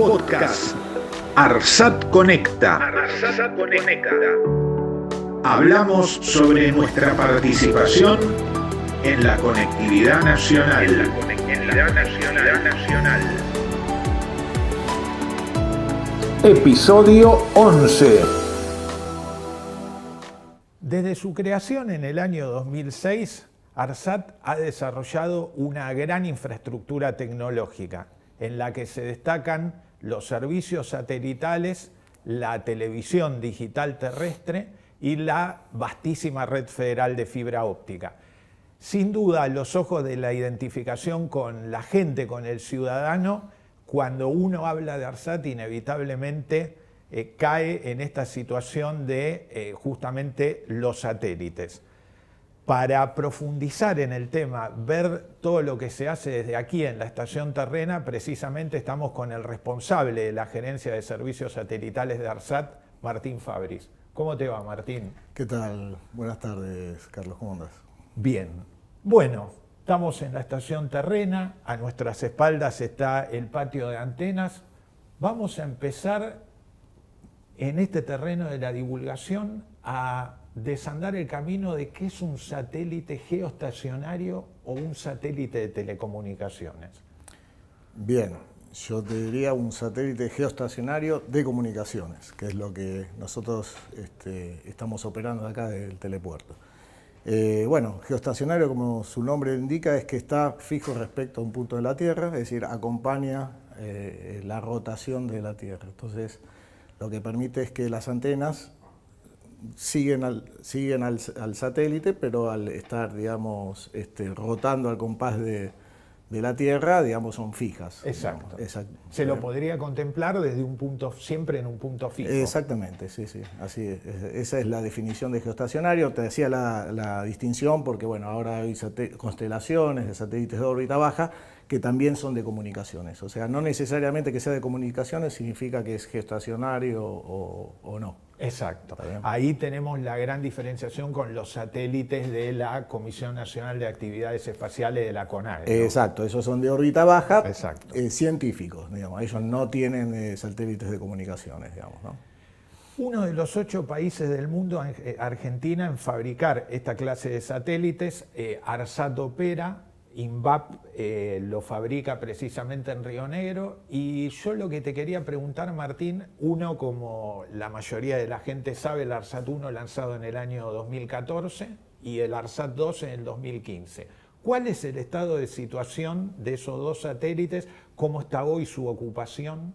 Podcast Arsat Conecta. Arsat Conecta. Hablamos sobre nuestra participación en la conectividad nacional. En la conectividad nacional. nacional. Episodio 11. Desde su creación en el año 2006, ARSAT ha desarrollado una gran infraestructura tecnológica en la que se destacan los servicios satelitales, la televisión digital terrestre y la vastísima red federal de fibra óptica. Sin duda, los ojos de la identificación con la gente, con el ciudadano, cuando uno habla de ARSAT, inevitablemente eh, cae en esta situación de eh, justamente los satélites. Para profundizar en el tema, ver todo lo que se hace desde aquí en la estación terrena, precisamente estamos con el responsable de la gerencia de servicios satelitales de ARSAT, Martín Fabris. ¿Cómo te va, Martín? ¿Qué tal? Buenas tardes, Carlos. ¿Cómo andas? Bien. Bueno, estamos en la estación terrena, a nuestras espaldas está el patio de antenas. Vamos a empezar en este terreno de la divulgación a desandar el camino de qué es un satélite geoestacionario o un satélite de telecomunicaciones. Bien, yo te diría un satélite geoestacionario de comunicaciones, que es lo que nosotros este, estamos operando acá del telepuerto. Eh, bueno, geoestacionario, como su nombre indica, es que está fijo respecto a un punto de la Tierra, es decir, acompaña eh, la rotación de la Tierra. Entonces, lo que permite es que las antenas siguen al, siguen al, satélite, pero al estar, digamos, este, rotando al compás de, la Tierra, digamos, son fijas. Exacto. Se lo podría contemplar desde un punto, siempre en un punto fijo. Exactamente, sí, sí. Así es. Esa es la definición de geoestacionario. Te decía la, distinción porque, bueno, ahora hay constelaciones de satélites de órbita baja que también son de comunicaciones. O sea, no necesariamente que sea de comunicaciones significa que es geoestacionario o no. Exacto. Ahí tenemos la gran diferenciación con los satélites de la Comisión Nacional de Actividades Espaciales de la CONAE. Exacto, esos son de órbita baja, eh, científicos, digamos. Ellos no tienen eh, satélites de comunicaciones, digamos. Uno de los ocho países del mundo, eh, Argentina, en fabricar esta clase de satélites, ARSAT opera INVAP eh, lo fabrica precisamente en Río Negro y yo lo que te quería preguntar, Martín, uno como la mayoría de la gente sabe, el ARSAT 1 lanzado en el año 2014 y el ARSAT 2 en el 2015. ¿Cuál es el estado de situación de esos dos satélites? ¿Cómo está hoy su ocupación?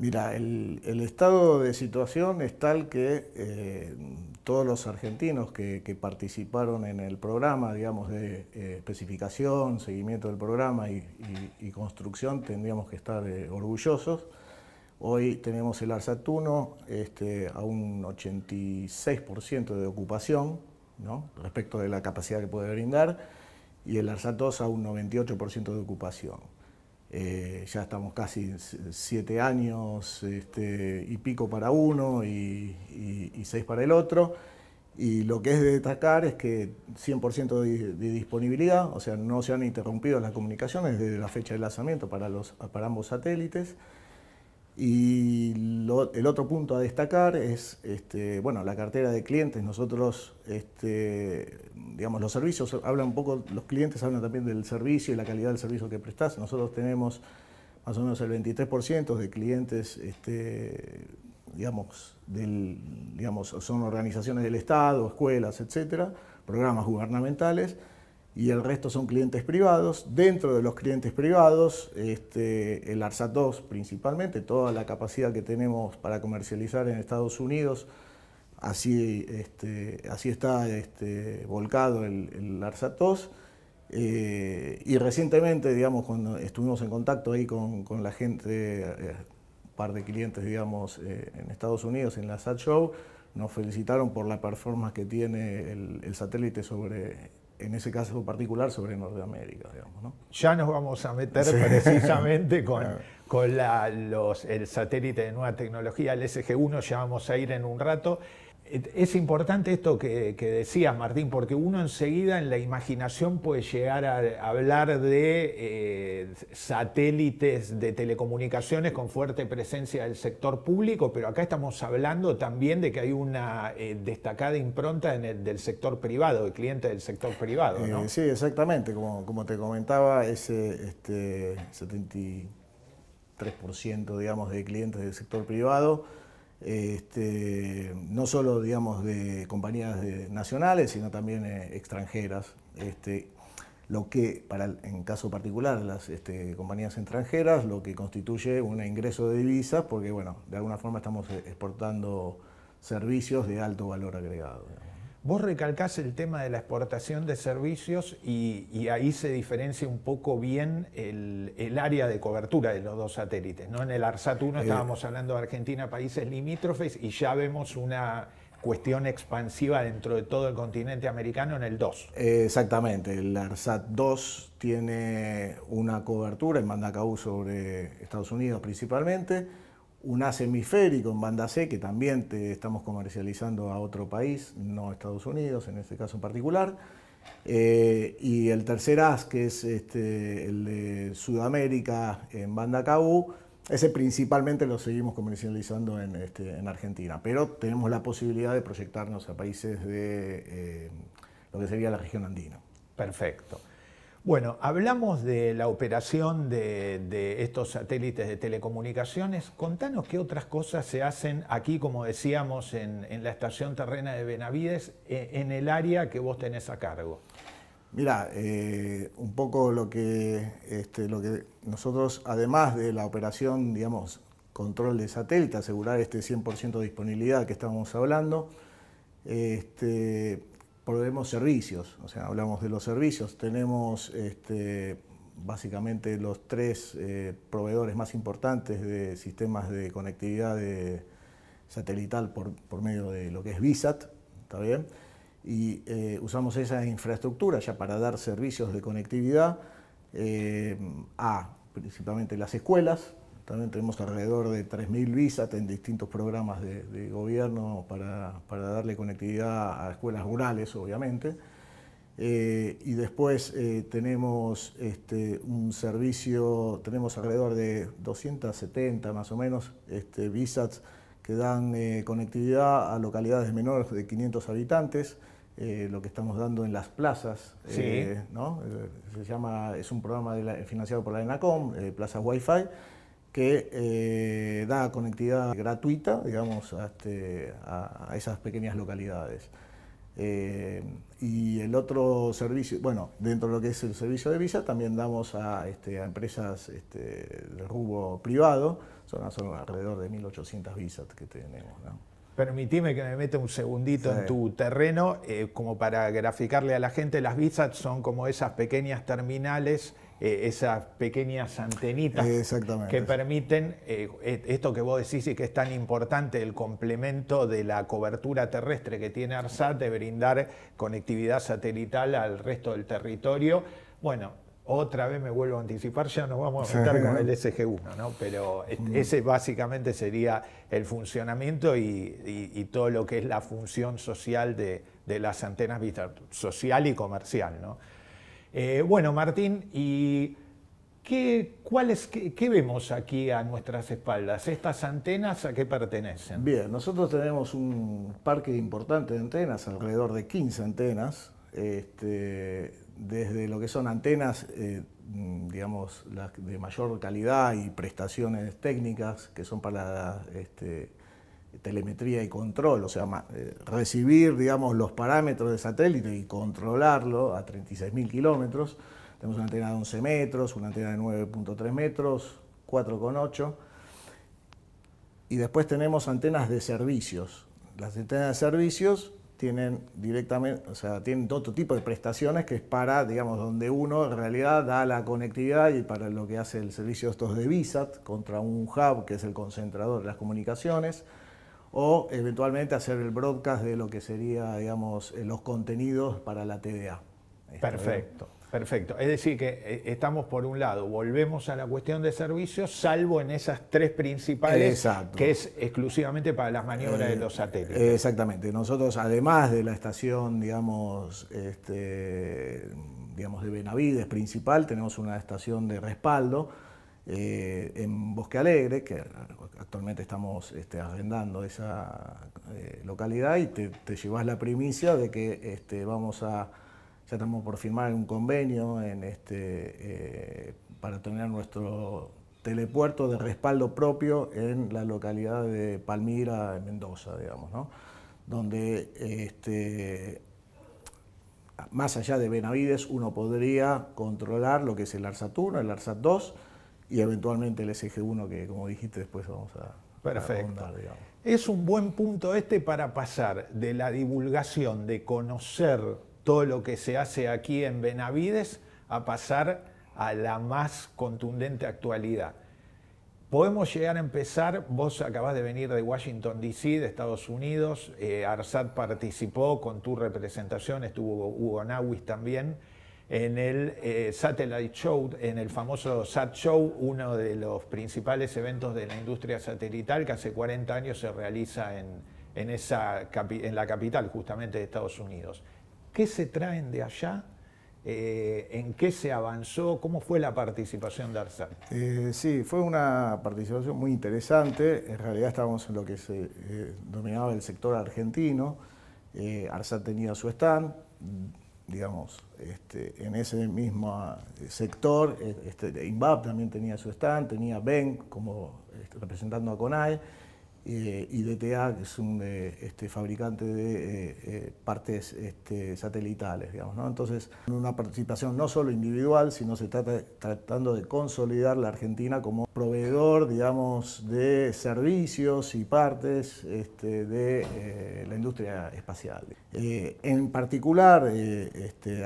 Mira, el, estado de situación es tal que eh, todos los argentinos que, participaron en el programa, digamos, de eh, especificación, seguimiento del programa y, construcción, tendríamos que estar eh, orgullosos. Hoy tenemos el ARSAT 1 este, a un 86% de ocupación, respecto de la capacidad que puede brindar, y el ARSAT 2 a un 98% de ocupación. Eh, ya estamos casi siete años este, y pico para uno y, seis para el otro. Y lo que es de destacar es que 100% de, disponibilidad, o sea, no se han interrumpido las comunicaciones desde la fecha de lanzamiento para, los, para ambos satélites. Y el otro punto a destacar es este, bueno, la cartera de clientes. Nosotros, este, digamos, los servicios, hablan un poco, los clientes hablan también del servicio y la calidad del servicio que prestas. Nosotros tenemos más o menos el 23% de clientes, este, digamos, son organizaciones del Estado, escuelas, etcétera, programas gubernamentales y el resto son clientes privados. Dentro de los clientes privados, este, el ARSAT 2 principalmente, toda la capacidad que tenemos para comercializar en Estados Unidos, así, este, así está este, volcado el, el ARSAT 2. Eh, y recientemente, digamos, cuando estuvimos en contacto ahí con, con la gente, un eh, par de clientes, digamos, eh, en Estados Unidos, en la SAT Show, nos felicitaron por la performance que tiene el, el satélite sobre en ese caso particular sobre Norteamérica, digamos. ¿no? Ya nos vamos a meter precisamente con, con los, el satélite de nueva tecnología, el SG-1, ya vamos a ir en un rato. Es importante esto que, decías, Martín, porque uno enseguida en la imaginación puede llegar a hablar de eh, satélites de telecomunicaciones con fuerte presencia del sector público, pero acá estamos hablando también de que hay una eh, destacada impronta el, del sector privado, de clientes del sector privado. ¿no? sí, exactamente. Como, como te comentaba, ese este, 73% digamos, de clientes del sector privado este, no solo digamos, de compañías nacionales, sino también eh, extranjeras. Este, lo que, para, en caso particular, las este, compañías extranjeras, lo que constituye un ingreso de divisas, porque bueno, de alguna forma estamos eh, exportando servicios de alto valor agregado. Vos recalcás el tema de la exportación de servicios y, ahí se diferencia un poco bien el, área de cobertura de los dos satélites. ¿no? En el ARSAT 1 eh, estábamos hablando de Argentina, países limítrofes, y ya vemos una cuestión expansiva dentro de todo el continente americano en el 2. exactamente, el ARSAT 2 tiene una cobertura en Mandacau sobre Estados Unidos principalmente un AS hemisférico en banda C, que también te estamos comercializando a otro país, no Estados Unidos en este caso en particular. Eh, y el tercer AS, que es este, el de Sudamérica en banda KU, ese principalmente lo seguimos comercializando en, este, en Argentina, pero tenemos la posibilidad de proyectarnos a países de eh, lo que sería la región andina. Perfecto. Bueno, hablamos de la operación de, estos satélites de telecomunicaciones. Contanos qué otras cosas se hacen aquí, como decíamos, en, la estación terrena de Benavides, e, en el área que vos tenés a cargo. Mira, eh, un poco lo que, este, lo que nosotros, además de la operación, digamos, control de satélite, asegurar este 100% de disponibilidad que estábamos hablando, este, proveemos servicios, o sea, hablamos de los servicios. Tenemos este, básicamente los tres eh, proveedores más importantes de sistemas de conectividad satelital por, medio de lo que es VISAT, ¿está bien? Y eh, usamos esa infraestructura ya para dar servicios de conectividad eh, a principalmente las escuelas, también tenemos alrededor de 3.000 visas en distintos programas de, gobierno para, darle conectividad a escuelas rurales, obviamente. Eh, y después eh, tenemos este, un servicio, tenemos alrededor de 270 más o menos este, visas que dan eh, conectividad a localidades menores de 500 habitantes. lo que estamos dando en las plazas, ¿no? se llama, es un programa financiado por la ENACOM, Plazas Wi-Fi, que eh, da conectividad gratuita, digamos, a, este, esas pequeñas localidades. Eh, y el otro servicio, bueno, dentro de lo que es el servicio de visa, también damos a, este, empresas este, de rubro privado, son, alrededor de 1.800 visas que tenemos. Permitime que me meta un segundito en tu terreno, eh, como para graficarle a la gente, las visas son como esas pequeñas terminales eh, esas pequeñas antenitas que permiten eh, esto que vos decís y que es tan importante, el complemento de la cobertura terrestre que tiene ARSAT de brindar conectividad satelital al resto del territorio. Bueno, otra vez me vuelvo a anticipar, ya nos vamos a meter con el SG1, ¿no? pero mm. ese básicamente sería el funcionamiento y, todo lo que es la función social de, de las antenas social y comercial. ¿no? Eh, bueno, Martín, ¿y qué, qué, vemos aquí a nuestras espaldas? ¿Estas antenas a qué pertenecen? Bien, nosotros tenemos un parque importante de antenas, alrededor de 15 antenas, este, desde lo que son antenas, eh, digamos, de mayor calidad y prestaciones técnicas, que son para este, telemetría y control, o sea, eh, recibir, digamos, los parámetros del satélite y controlarlo a 36.000 kilómetros. Tenemos una antena de 11 metros, una antena de 9.3 metros, 4,8. Y después tenemos antenas de servicios. Las antenas de servicios tienen directamente, o sea, tienen otro tipo de prestaciones que es para, digamos, donde uno en realidad da la conectividad y para lo que hace el servicio estos de VISAT contra un hub que es el concentrador de las comunicaciones o eventualmente hacer el broadcast de lo que sería, digamos, eh, los contenidos para la TDA. Perfecto. Perfecto. Es decir, que eh, estamos por un lado, volvemos a la cuestión de servicios, salvo en esas tres principales, Exacto. que es exclusivamente para las maniobras de los satélites. Eh, Exactamente. Nosotros, además de la estación, digamos, este, digamos de Benavides principal, tenemos una estación de respaldo eh, en Bosque Alegre, que actualmente estamos este, arrendando esa eh, localidad y te, llevas la primicia de que este, vamos a, ya estamos por firmar un convenio en este, eh, para tener nuestro telepuerto de respaldo propio en la localidad de Palmira, en Mendoza, digamos, ¿no? donde este, más allá de Benavides uno podría controlar lo que es el ARSAT 1, el ARSAT 2 y eventualmente el SG1 que como dijiste después vamos a, a Perfecto. ahondar, digamos. Es un buen punto este para pasar de la divulgación, de conocer todo lo que se hace aquí en Benavides, a pasar a la más contundente actualidad. Podemos llegar a empezar, vos acabás de venir de Washington, D.C., de Estados Unidos, eh, ARSAT participó con tu representación, estuvo Hugo Nawis también, en el eh, Satellite Show, en el famoso SAT Show, uno de los principales eventos de la industria satelital que hace 40 años se realiza en, en, esa, en la capital justamente de Estados Unidos. ¿Qué se traen de allá? Eh, ¿En qué se avanzó? ¿Cómo fue la participación de ARSAT? Eh, sí, fue una participación muy interesante. En realidad estábamos en lo que se eh, dominaba el sector argentino. Eh, ARSAT tenía su stand, digamos, este, en ese mismo eh, sector. eh, Este, INVAP también tenía su stand, tenía BEN como este, representando a CONAE. Eh, y DTA, que es un eh, este, fabricante de eh, eh, partes este, satelitales, digamos, ¿no? Entonces, una participación no solo individual, sino se trata tratando de consolidar la Argentina como proveedor, digamos, de servicios y partes este, de la industria espacial. En particular,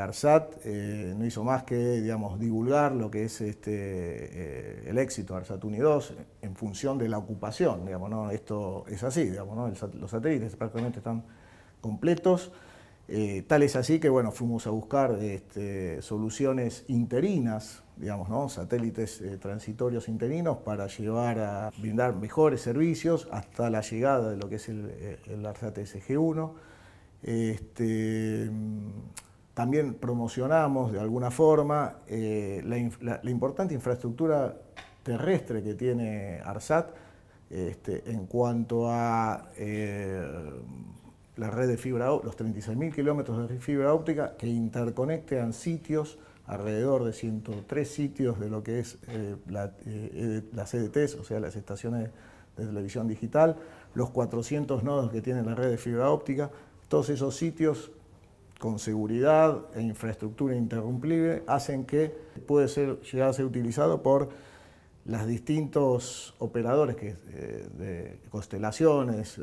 ARSAT no hizo más que, digamos, divulgar lo que es el éxito ARSAT 1 y 2 en función de la ocupación, digamos, ¿no? Esto es así, digamos, ¿no? Los satélites prácticamente están completos. Eh, tal es así que bueno, fuimos a buscar este, soluciones interinas, digamos, ¿no? satélites eh, transitorios interinos para llevar a brindar mejores servicios hasta la llegada de lo que es el, eh, el ARSAT SG1. Este, también promocionamos de alguna forma eh, la importante infraestructura terrestre que tiene ARSAT este, en cuanto a eh, la red de fibra, los 36.000 kilómetros de fibra óptica que interconectan sitios, alrededor de 103 sitios de lo que es eh, la, eh, las CDTs, o sea, las estaciones de televisión digital, los 400 nodos que tiene la red de fibra óptica, todos esos sitios con seguridad e infraestructura interrumpible hacen que puede ser, llegar a ser utilizado por los distintos operadores que, eh, de constelaciones,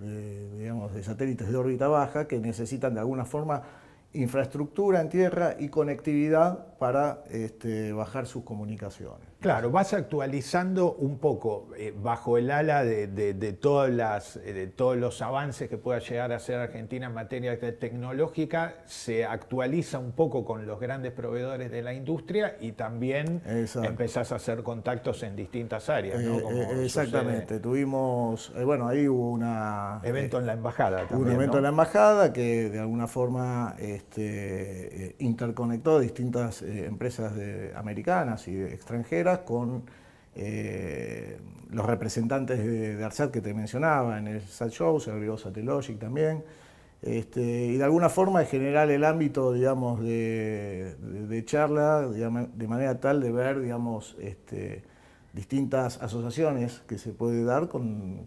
de, digamos, de satélites de órbita baja, que necesitan de alguna forma infraestructura en tierra y conectividad para este, bajar sus comunicaciones. Claro, vas actualizando un poco eh, bajo el ala de, de- de todas las, eh, de todos los avances que pueda llegar a hacer Argentina en materia te- tecnológica, se actualiza un poco con los grandes proveedores de la industria y también Exacto. empezás a hacer contactos en distintas áreas. ¿no? Eh, Como eh, sucede- exactamente, tuvimos, bueno, ahí hubo una... Evento en la embajada también. un evento ¿no? en la embajada que de alguna forma este, interconectó distintas eh, empresas americanas y extranjeras con eh, los representantes de, de ARSAT que te mencionaba en el SAT Show, se agregó Satellogic también. Este, y de alguna forma es generar el ámbito, digamos, de, charla de manera tal de ver, digamos, este, distintas asociaciones que se puede dar con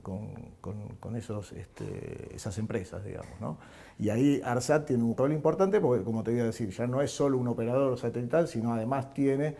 esos, este, esas empresas, digamos. ¿no? Y ahí ARSAT tiene un rol importante porque, como te iba a decir, ya no es solo un operador satelital, sino además tiene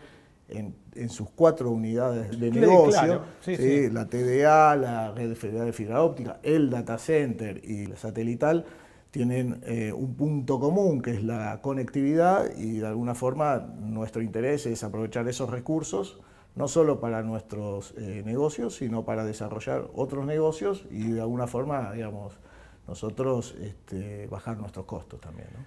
en, en sus cuatro unidades de negocio, claro, sí, ¿sí? sí. la TDA, la Red Federal de Fibra Óptica, el Data Center y la satelital, tienen eh, un punto común que es la conectividad y de alguna forma nuestro interés es aprovechar esos recursos no solo para nuestros eh, negocios, sino para desarrollar otros negocios y de alguna forma, digamos, nosotros este, bajar nuestros costos también. ¿no?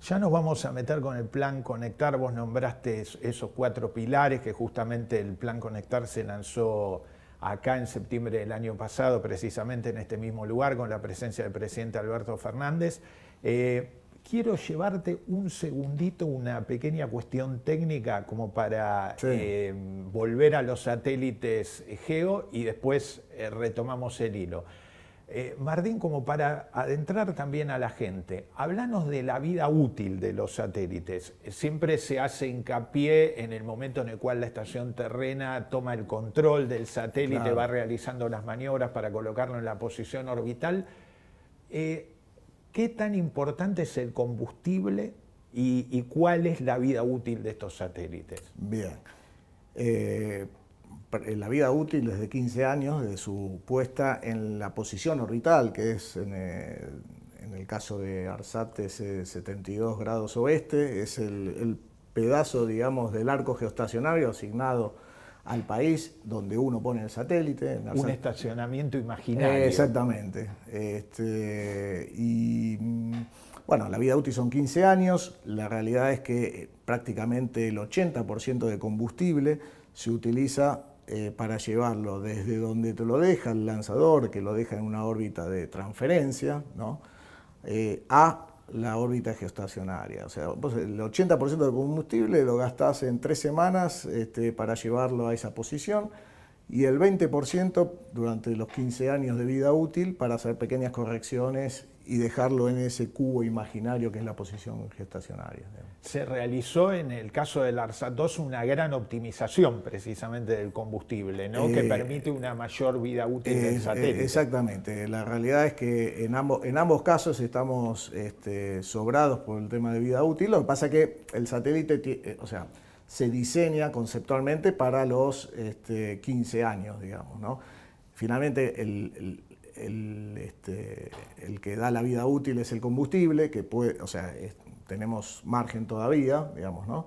Ya nos vamos a meter con el plan Conectar. Vos nombraste esos cuatro pilares que justamente el plan Conectar se lanzó acá en septiembre del año pasado, precisamente en este mismo lugar, con la presencia del presidente Alberto Fernández. Eh, quiero llevarte un segundito, una pequeña cuestión técnica como para eh, volver a los satélites Geo y después eh, retomamos el hilo. Eh, Martín, como para adentrar también a la gente, háblanos de la vida útil de los satélites. Siempre se hace hincapié en el momento en el cual la estación terrena toma el control del satélite, va realizando las maniobras para colocarlo en la posición orbital. Eh, ¿Qué tan importante es el combustible y, cuál es la vida útil de estos satélites? Bien. Eh, la vida útil desde 15 años, de su puesta en la posición orbital, que es en, el caso de ARSAT es 72 grados oeste, es el, pedazo, digamos, del arco geoestacionario asignado al país donde uno pone el satélite. Un estacionamiento imaginario. exactamente. Este, y bueno, la vida útil son 15 años, la realidad es que prácticamente el 80% de combustible se utiliza eh, para llevarlo desde donde te lo deja el lanzador, que lo deja en una órbita de transferencia, eh, a la órbita geoestacionaria. O sea, el 80% del combustible lo gastás en tres semanas este, para llevarlo a esa posición y el 20% durante los 15 años de vida útil para hacer pequeñas correcciones y dejarlo en ese cubo imaginario que es la posición gestacionaria. Se realizó en el caso del ARSAT-2 una gran optimización precisamente del combustible, ¿no? que eh, permite una mayor vida útil del satélite. Exactamente, la realidad es que en ambos, en ambos casos estamos este, sobrados por el tema de vida útil, lo que pasa es que el satélite, eh, o sea, se diseña conceptualmente para los este, 15 años, digamos. ¿no? Finalmente, el, el, este, el que da la vida útil es el combustible, que puede, o sea, tenemos margen todavía, digamos, ¿no?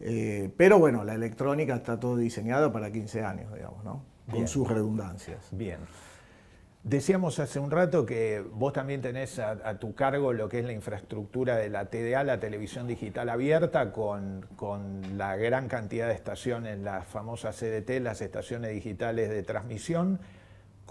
Eh, pero bueno, la electrónica está todo diseñado para 15 años, digamos, ¿no? Con sus redundancias. Bien. Decíamos hace un rato que vos también tenés a, tu cargo lo que es la infraestructura de la TDA, la televisión digital abierta, con, con la gran cantidad de estaciones, las famosas CDT, las estaciones digitales de transmisión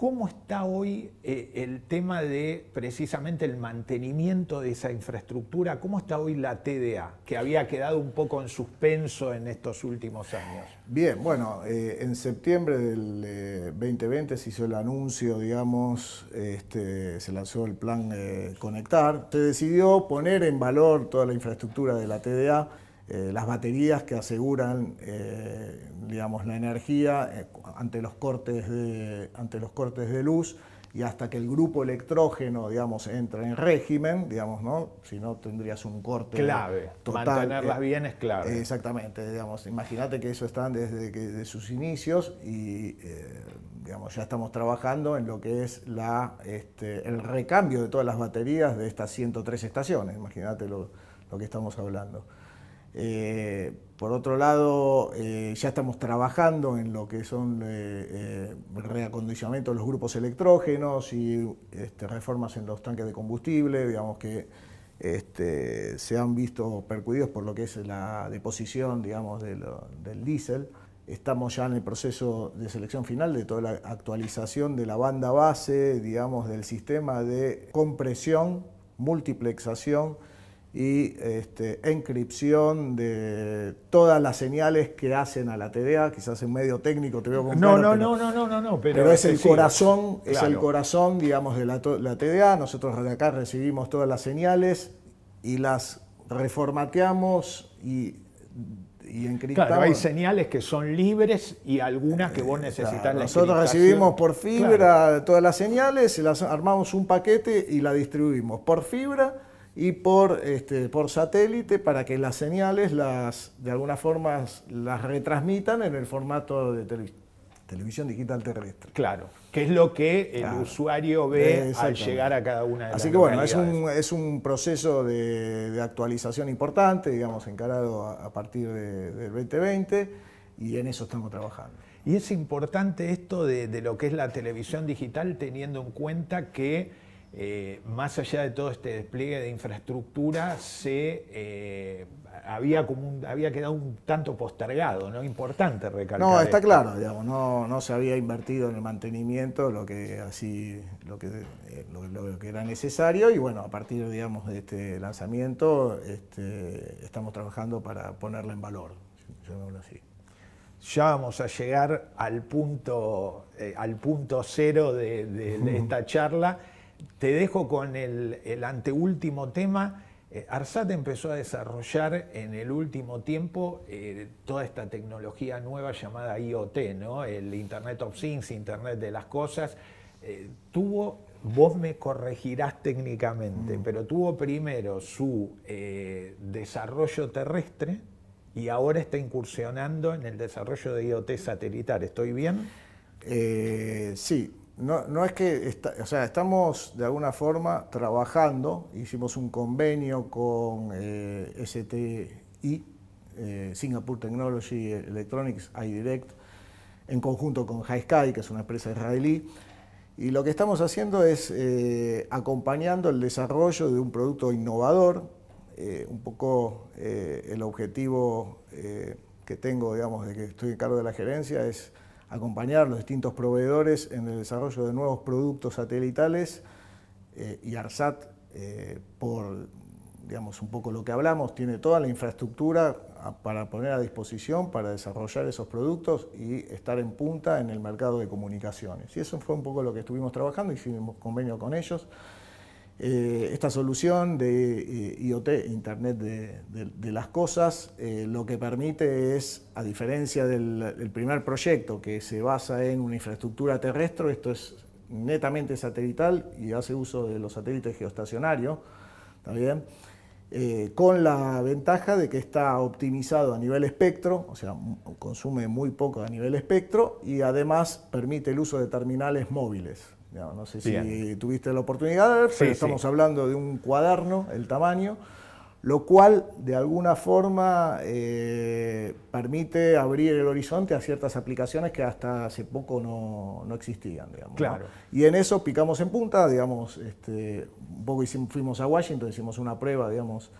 ¿Cómo está hoy eh, el tema de precisamente el mantenimiento de esa infraestructura? ¿Cómo está hoy la TDA, que había quedado un poco en suspenso en estos últimos años? Bien, bueno, eh, en septiembre del 2020 eh, se hizo el anuncio, digamos, este, se lanzó el plan Conectar. Se decidió poner en valor toda la infraestructura de la TDA eh, las baterías que aseguran eh, digamos, la energía eh, ante, los cortes de, ante los cortes de luz y hasta que el grupo electrógeno, digamos, entra en régimen, digamos, ¿no? Si no tendrías un corte clave. Total, Mantenerlas bien es clave. Exactamente, digamos, imagínate que eso están desde que, sus inicios y, digamos, ya estamos trabajando en lo que es la, este, el recambio de todas las baterías de estas 103 estaciones, imagínate lo, lo que estamos hablando. Eh, por otro lado, eh, ya estamos trabajando en lo que son eh, el reacondicionamiento de los grupos electrógenos y este, reformas en los tanques de combustible, digamos que este, se han visto percudidos por lo que es la deposición digamos, del diésel. Estamos ya en el proceso de selección final de toda la actualización de la banda base, digamos, del sistema de compresión, multiplexación y este, encripción de todas las señales que hacen a la TDA, quizás en medio técnico te veo con no, no, no, no, no, no, no, pero, es el corazón, es el corazón, digamos, de la, la, TDA. Nosotros de acá recibimos todas las señales y las reformateamos y, y encriptamos. Claro, hay señales que son libres y algunas que vos necesitas Nosotros recibimos por fibra todas las señales, las armamos un paquete y la distribuimos por fibra y por, este, por satélite para que las señales las, de alguna forma las retransmitan en el formato de televisión digital terrestre. Claro, que es lo que el usuario ve al llegar a cada una de las Así que bueno, es un, es un proceso de, actualización importante, digamos, encarado a, partir del 2020 y en eso estamos trabajando. Y es importante esto de, de lo que es la televisión digital teniendo en cuenta que eh, más allá de todo este despliegue de infraestructura, se eh, había, como había quedado un tanto postergado, ¿no? Importante recalcar. No, está claro, digamos, no, no se había invertido en el mantenimiento lo que así, lo que, eh, lo, que era necesario, y bueno, a partir digamos, de este lanzamiento este, estamos trabajando para ponerla en valor, así. Ya vamos a llegar al punto, al punto cero de esta charla te dejo con el, anteúltimo tema. Eh, Arsat empezó a desarrollar en el último tiempo eh, toda esta tecnología nueva llamada IoT, ¿no? el Internet of Things, Internet de las Cosas. Eh, tuvo, vos me corregirás técnicamente, mm. pero tuvo primero su desarrollo terrestre y ahora está incursionando en el desarrollo de IoT satelital. ¿Estoy bien? sí, no, es que, o sea, estamos de alguna forma trabajando, hicimos un convenio con eh, STI, eh, Singapore Technology Electronics iDirect, en conjunto con HiSky, que es una empresa israelí, y lo que estamos haciendo es eh, acompañando el desarrollo de un producto innovador, un poco el objetivo que tengo, digamos, de que estoy en cargo de la gerencia es acompañar a los distintos proveedores en el desarrollo de nuevos productos satelitales eh, y ARSAT, eh, por digamos, un poco lo que hablamos, tiene toda la infraestructura para poner a disposición para desarrollar esos productos y estar en punta en el mercado de comunicaciones. Y eso fue un poco lo que estuvimos trabajando, hicimos convenio con ellos. Eh, esta solución de eh, IoT, Internet de, las Cosas, eh, lo que permite es, a diferencia del, primer proyecto que se basa en una infraestructura terrestre, esto es netamente satelital y hace uso de los satélites geoestacionarios, ¿está con la ventaja de que está optimizado a nivel espectro, o sea, consume muy poco a nivel espectro y además permite el uso de terminales móviles. No, sé si tuviste la oportunidad de ver, pero estamos hablando de un cuaderno, el tamaño, lo cual de alguna forma eh, permite abrir el horizonte a ciertas aplicaciones que hasta hace poco no, existían. claro. Y en eso picamos en punta, digamos, este, un poco fuimos a Washington, hicimos una prueba, digamos,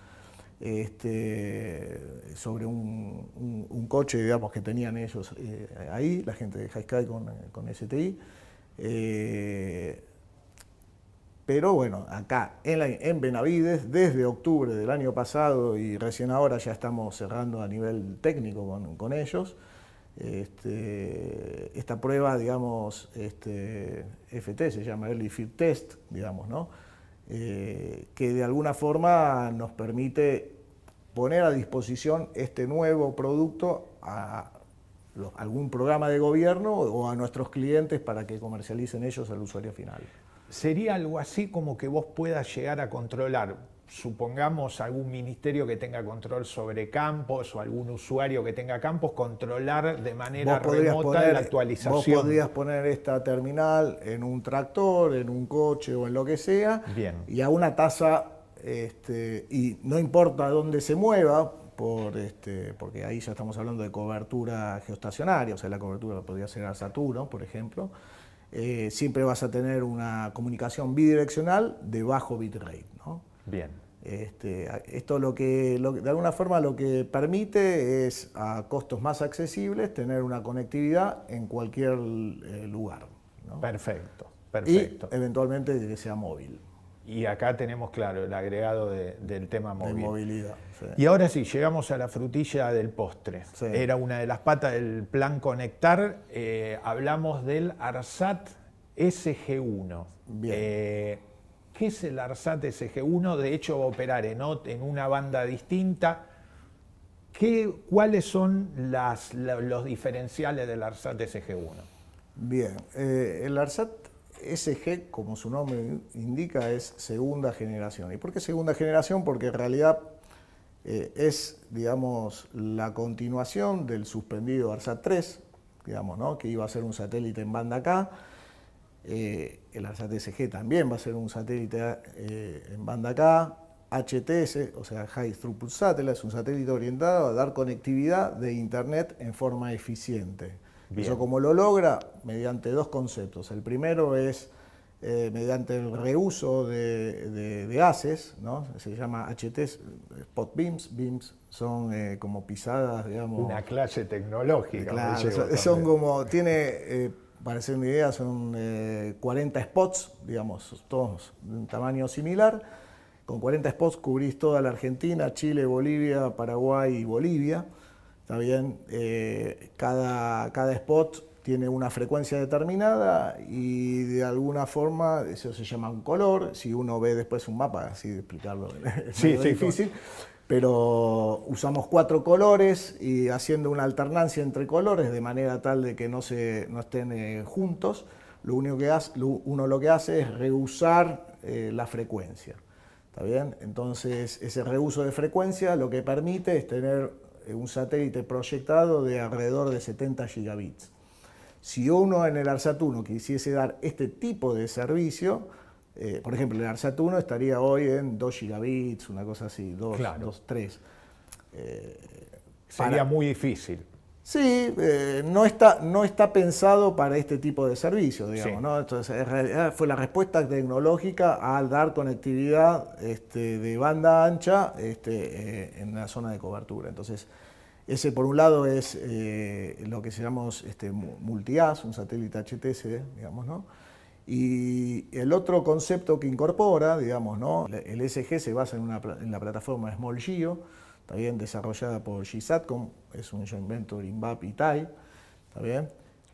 este, sobre un, coche digamos, que tenían ellos eh, ahí, la gente de High con, con STI. Eh, pero bueno, acá en, Benavides, desde octubre del año pasado y recién ahora ya estamos cerrando a nivel técnico con, ellos, este, esta prueba, digamos, este, FT se llama Early Fit Test, digamos, ¿no? Eh, que de alguna forma nos permite poner a disposición este nuevo producto a, algún programa de gobierno o a nuestros clientes para que comercialicen ellos al usuario final. Sería algo así como que vos puedas llegar a controlar, supongamos algún ministerio que tenga control sobre campos o algún usuario que tenga campos, controlar de manera remota la actualización. Vos podrías poner esta terminal en un tractor, en un coche o en lo que sea, Bien. y a una tasa, este, y no importa dónde se mueva, por este, porque ahí ya estamos hablando de cobertura geoestacionaria, o sea, la cobertura podría ser a Saturno, por ejemplo, eh, siempre vas a tener una comunicación bidireccional de bajo bitrate. ¿no? Bien. Este, esto lo que, de alguna forma lo que permite es a costos más accesibles tener una conectividad en cualquier eh, lugar. Perfecto, perfecto. Y eventualmente que sea móvil. Y acá tenemos, claro, el agregado del tema móvil. De movilidad. Y ahora sí, llegamos a la frutilla del postre. Era una de las patas del plan Conectar. Eh, hablamos del ARSAT SG1. Eh, ¿Qué es el ARSAT SG1? De hecho, va a operar en, en una banda distinta. ¿Qué, ¿Cuáles son las, los diferenciales del ARSAT SG1? Bien, eh, el ARSAT SG, como su nombre indica, es segunda generación. ¿Y por qué segunda generación? Porque en realidad eh, es, digamos, la continuación del suspendido ARSAT 3, digamos, ¿no? que iba a ser un satélite en banda K. Eh, el ARSAT SG también va a ser un satélite eh, en banda K. HTS, o sea, High Throughput Satellite, es un satélite orientado a dar conectividad de Internet en forma eficiente. Eso como lo logra mediante dos conceptos. El primero es eh, mediante el reuso de, de, haces, ¿no? se llama HT, spot beams, beams son eh, como pisadas, digamos. Una clase tecnológica. Claro, son, como, tiene, eh, para hacer una idea, son 40 spots, digamos, todos de un tamaño similar. Con 40 spots cubrís toda la Argentina, Chile, Bolivia, Paraguay y Bolivia. Está bien, cada, cada spot tiene una frecuencia determinada y de alguna forma eso se llama un color. Si uno ve después un mapa, así de explicarlo es difícil, pero usamos cuatro colores y haciendo una alternancia entre colores de manera tal de que no, se, no estén eh, juntos, lo único que hace, uno lo que hace es reusar eh, la frecuencia. ¿Está bien? Entonces, ese reuso de frecuencia lo que permite es tener eh, un satélite proyectado de alrededor de 70 gigabits. Si uno en el ARSAT-1 quisiese dar este tipo de servicio, eh, por ejemplo, el ARSAT-1 estaría hoy en 2 gigabits, una cosa así, 2, 3. Eh, Sería muy difícil. Sí, eh, no, está, no está pensado para este tipo de servicio, digamos. ¿no? Entonces, en realidad fue la respuesta tecnológica al dar conectividad este, de banda ancha este, en la zona de cobertura. Entonces, ese por un lado es eh, lo que se llama este, multias, un satélite HTS, digamos, ¿no? Y el otro concepto que incorpora, digamos, ¿no? El SG se basa en, una, en la plataforma Small Geo, también desarrollada por GSATCOM, es un joint venture INVAP y TAI, ¿está bien?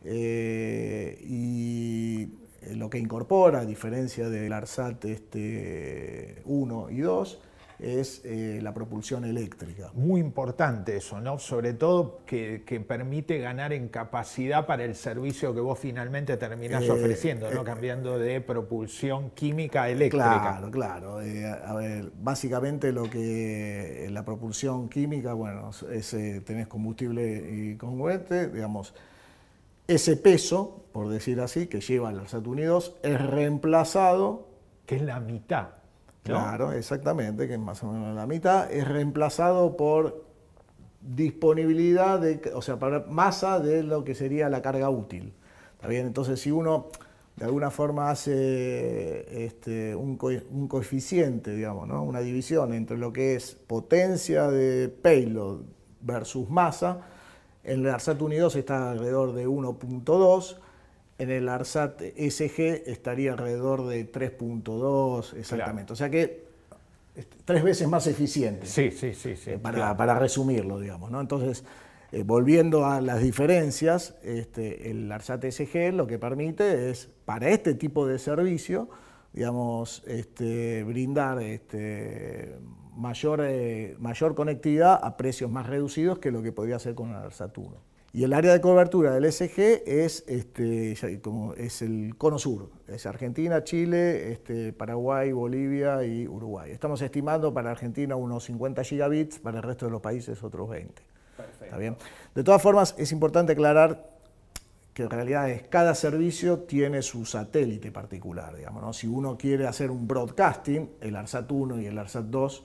Eh, y lo que incorpora, a diferencia del ARSAT este, 1 y 2, es eh, la propulsión eléctrica. Muy importante eso, ¿no? Sobre todo que, permite ganar en capacidad para el servicio que vos finalmente terminás eh, ofreciendo, ¿no? Eh, Cambiando de propulsión química a eléctrica. Claro, claro. a ver, básicamente lo que la propulsión química, bueno, es tenés combustible y congruente, digamos, ese peso, por decir así, que lleva los Estados Unidos, es reemplazado. Que es la mitad Claro, exactamente, que es más o menos la mitad, es reemplazado por disponibilidad, de, o sea, para masa de lo que sería la carga útil. ¿Está bien? Entonces, si uno de alguna forma hace este, un, coeficiente, digamos, ¿no? una división entre lo que es potencia de payload versus masa, en el ARSAT Unidos está alrededor de 1.2 en el ARSAT SG estaría alrededor de 3.2 exactamente. O sea que tres veces más eficiente. Sí, sí, sí. sí eh, para, resumirlo, digamos. ¿no? Entonces, eh, volviendo a las diferencias, este, el ARSAT SG lo que permite es, para este tipo de servicio, digamos, este, brindar este, mayor, eh, mayor conectividad a precios más reducidos que lo que podría hacer con el ARSAT 1. Y el área de cobertura del SG es, este, como es el cono sur, es Argentina, Chile, este, Paraguay, Bolivia y Uruguay. Estamos estimando para Argentina unos 50 gigabits, para el resto de los países otros 20. ¿Está bien? De todas formas, es importante aclarar que en realidad es, cada servicio tiene su satélite particular. Digamos, Si uno quiere hacer un broadcasting, el ARSAT 1 y el ARSAT 2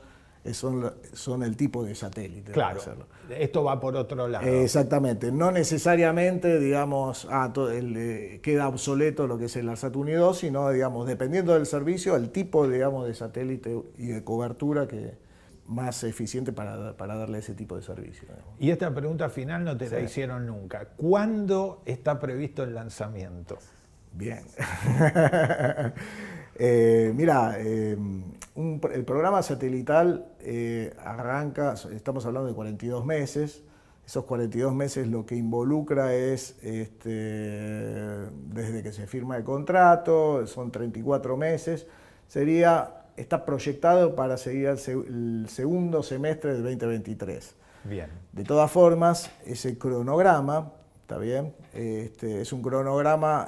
son, son el tipo de satélite. Claro, esto va por otro lado. exactamente, no necesariamente, digamos, ah, eh, queda obsoleto lo que es el ARSAT 1 y 2, sino, digamos, dependiendo del servicio, el tipo, digamos, de satélite y de cobertura que más eficiente para, darle ese tipo de servicio. Y esta pregunta final no te la hicieron nunca. ¿Cuándo está previsto el lanzamiento? Bien. Eh, mira, eh, el programa satelital eh, arranca, estamos hablando de 42 meses, esos 42 meses lo que involucra es, este, desde que se firma el contrato, son 34 meses, sería, está proyectado para seguir el, segundo semestre del 2023. Bien. De todas formas, ese cronograma, ¿está bien? Este, es un cronograma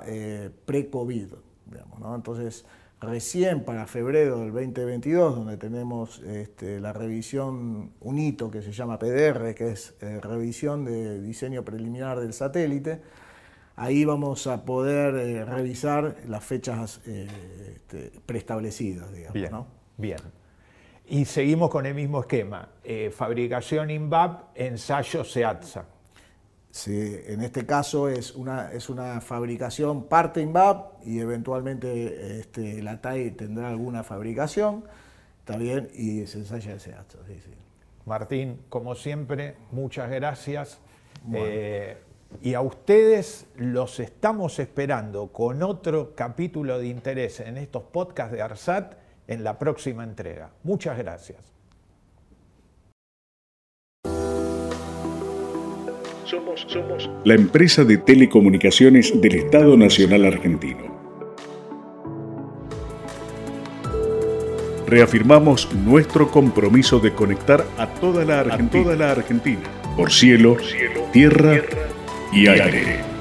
pre-COVID, digamos, ¿no? Entonces, recién para febrero del 2022, donde tenemos este, la revisión, un hito que se llama PDR, que es eh, revisión de diseño preliminar del satélite, ahí vamos a poder eh, revisar las fechas eh, este, preestablecidas, digamos. Bien, bien. Y seguimos con el mismo esquema, fabricación INVAP, ensayo SEATSA. En este caso es una, es una fabricación parte INVAP y eventualmente este, la TAI tendrá alguna fabricación, está bien, y se ensaya ese acto. Martín, como siempre, muchas gracias. Eh, y a ustedes los estamos esperando con otro capítulo de interés en estos podcasts de ARSAT en la próxima entrega. Muchas gracias. Somos, somos la empresa de telecomunicaciones del Estado Nacional Argentino. Reafirmamos nuestro compromiso de conectar a toda la Argentina, por cielo, tierra, y aire.